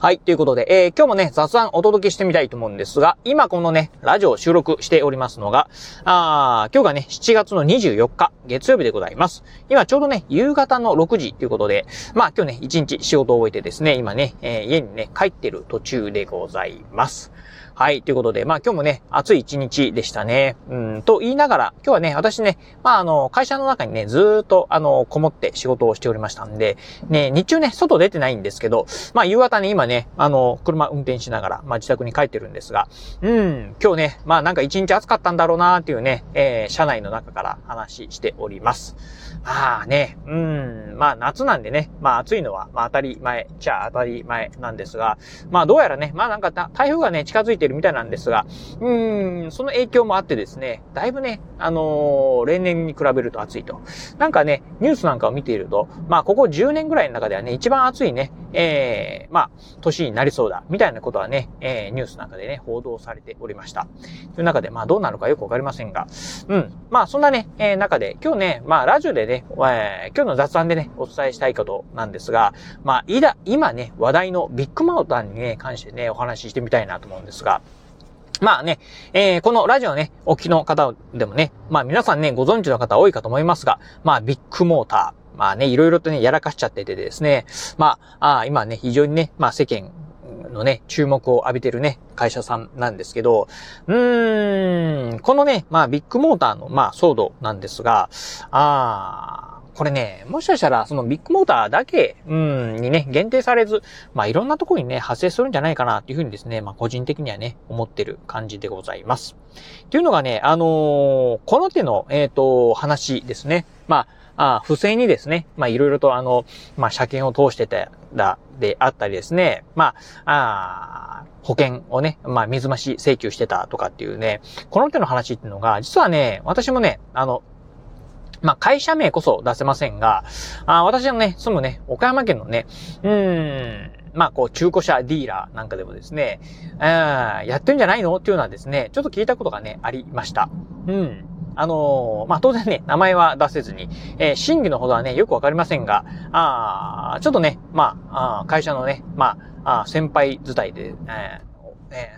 はい。ということで、えー、今日もね、雑談お届けしてみたいと思うんですが、今このね、ラジオを収録しておりますのが、あー今日がね、7月の24日、月曜日でございます。今ちょうどね、夕方の6時ということで、まあ今日ね、1日仕事を終えてですね、今ね、えー家にね、帰ってる途中でございます。はい。ということで、まあ今日もね、暑い一日でしたね。うん、と言いながら、今日はね、私ね、まああの、会社の中にね、ずっとあの、こもって仕事をしておりましたんで、ね、日中ね、外出てないんですけど、まあ夕方ね、今ね、あの、車運転しながら、まあ自宅に帰ってるんですが、うん、今日ね、まあなんか一日暑かったんだろうなーっていうね、えー、車内の中から話しております。まあね、うん、まあ夏なんでね、まあ暑いのは、まあ当たり前、じゃあ当たり前なんですが、まあどうやらね、まあなんか台風がね、近づいてるみたいなんですが、うん、その影響もあってですね、だいぶね、あのー例年に比べると暑いと。なんかね、ニュースなんかを見ていると、まあここ10年ぐらいの中ではね、一番暑いね、えー、まあ、年になりそうだ、みたいなことはね、えー、ニュースなんかでね、報道されておりました。という中で、まあどうなるかよくわかりませんが、うん。まあそんなね、えー、中で、今日ね、まあラジオでね、ねえー、今日の雑談でね、お伝えしたいことなんですが、まあ、いだ、今ね、話題のビッグマウターにね、関してね、お話ししてみたいなと思うんですが、まあね、えー、このラジオね、お聞きの方でもね、まあ皆さんね、ご存知の方多いかと思いますが、まあビッグモーター、まあね、いろいろとね、やらかしちゃっててですね、まあ、あ今ね、非常にね、まあ世間のね、注目を浴びてるね、会社さんなんですけど、うーん、このね、まあビッグモーターの、まあ騒動なんですが、あーこれね、もしかしたら、そのビッグモーターだけ、うん、にね、限定されず、まあ、いろんなところにね、発生するんじゃないかな、っていうふうにですね、まあ、個人的にはね、思ってる感じでございます。っていうのがね、あのーこの手の、えっ、と、話ですね。まあ、あ不正にですね、まあ、いろいろとあの、まあ、車検を通してた、だ、であったりですね、まあ、あ保険をね、まあ、水増し請求してたとかっていうね、この手の話っていうのが、実はね、私もね、あの、まあ、会社名こそ出せませんが、あ私のね、住むね、岡山県のね、うーん、まあ、こう、中古車ディーラーなんかでもですね、あやってんじゃないのっていうのはですね、ちょっと聞いたことがね、ありました。うん。あのーまあ、当然ね、名前は出せずに、えー真偽のほどはね、よくわかりませんが、あちょっとね、まあ、あ会社のね、まあ、あ先輩伝いで、えー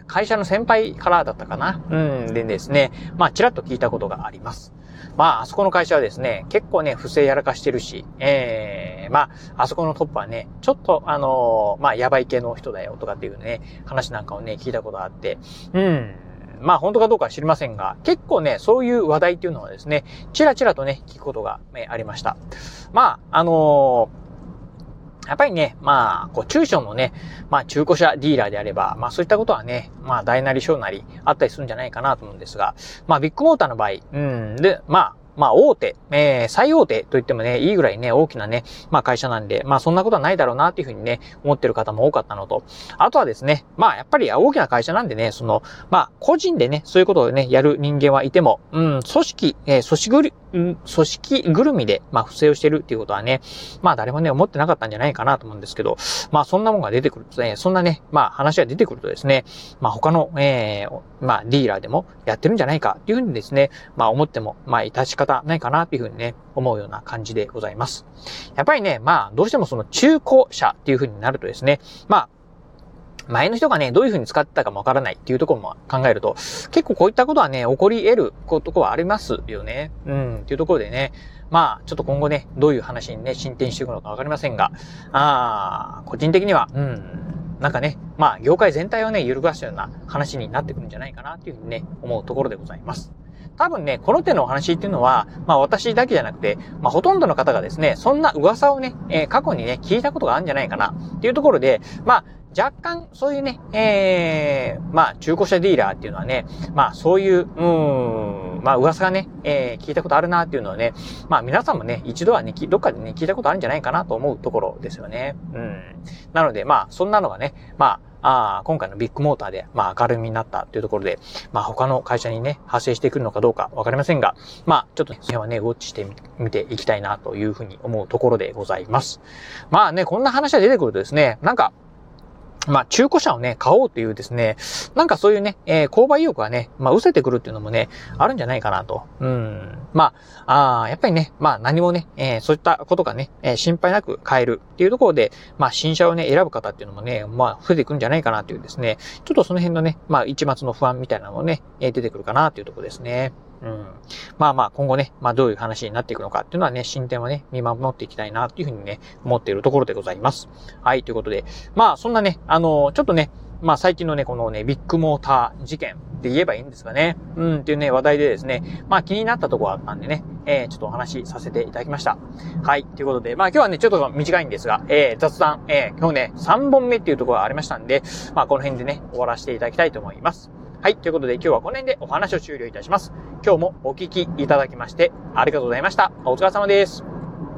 会社の先輩からだったかなうん。でですね、まあ、ちらっと聞いたことがあります。まあ、あそこの会社はですね、結構ね、不正やらかしてるし、ええまあ、あそこのトップはね、ちょっと、あのーまあ、やばい系の人だよとかっていうね、話なんかをね、聞いたことがあって、うん。まあ、本当かどうかは知りませんが、結構ね、そういう話題っていうのはですね、ちらちらとね、聞くことが、ね、ありました。まあ、あのーやっぱりね、まあ、こう、中小のね、まあ、中古車ディーラーであれば、まあ、そういったことはね、まあ、大なり小なりあったりするんじゃないかなと思うんですが、まあ、ビッグモーターの場合、うん、で、まあ、まあ、大手、えー、最大手と言ってもね、いいぐらいね、大きなね、まあ会社なんで、まあそんなことはないだろうなっていうふうにね、思ってる方も多かったのと、あとはですね、まあやっぱり大きな会社なんでね、その、まあ個人でね、そういうことをね、やる人間はいても、うん、組織、えー組織ぐる、組織ぐるみで、まあ不正をしてるっていうことはね、まあ誰もね、思ってなかったんじゃないかなと思うんですけど、まあそんなもんが出てくるとね、そんなね、まあ話が出てくるとですね、まあ他の、えーまあディーラーでもやってるんじゃないかっていうふうにですね、まあ思っても、まあ致し方ないかなっていうふうにね、思うような感じでございます。やっぱりね、まあどうしてもその中古車っていうふうになるとですね、まあ前の人がね、どういう風に使ってたかもわからないっていうところも考えると、結構こういったことはね、起こり得ることはありますよね。うん、っていうところでね、まあ、ちょっと今後ね、どういう話にね、進展していくのかわかりませんが、あー個人的には、うん、なんかね、まあ、業界全体をね、揺るがすような話になってくるんじゃないかなっていうふうにね、思うところでございます。多分ね、この手のお話っていうのは、まあ私だけじゃなくて、まあほとんどの方がですね、そんな噂をね、えー過去にね、聞いたことがあるんじゃないかなっていうところで、まあ若干そういうね、えー、まあ中古車ディーラーっていうのはね、まあそういう、うーん、まあ噂がね、えー聞いたことあるなっていうのはね、まあ皆さんもね、一度はね、どっかでね、聞いたことあるんじゃないかなと思うところですよね。うん。なのでまあそんなのがね、まあ、あ今回のビッグモーターで、まあ、明るみになったというところで、まあ、他の会社にね、発生してくるのかどうかわかりませんが、まあ、ちょっと、ね、その辺はね、ウォッチしてみていきたいなというふうに思うところでございます。まあね、こんな話が出てくるとですね、なんか、まあ、中古車をね、買おうっていうですね、なんかそういうね、えー、購買意欲がね、まあ、失せてくるっていうのもね、あるんじゃないかなと。うん。まあ、あやっぱりね、まあ、何もね、えー、そういったことがね、えー、心配なく買えるっていうところで、まあ、新車をね、選ぶ方っていうのもね、まあ、増えてくるんじゃないかなっていうですね、ちょっとその辺のね、まあ、一末の不安みたいなのもね、え出てくるかなっていうところですね。うん。まあまあ、今後ね、まあどういう話になっていくのかっていうのはね、進展はね、見守っていきたいなっていうふうにね、思っているところでございます。はい、ということで、まあそんなね、あの、ちょっとね、まあ最近のね、このね、ビッグモーター事件って言えばいいんですかね。うん、っていうね、話題でですね、まあ気になったところあったんでね、えー、ちょっとお話しさせていただきました。はい、ということで、まあ今日はね、ちょっと短いんですが、えー、雑談、えー、今日ね、3本目っていうところがありましたんで、まあこの辺でね、終わらせていただきたいと思います。はい。ということで今日はこの辺でお話を終了いたします。今日もお聞きいただきましてありがとうございました。お疲れ様です。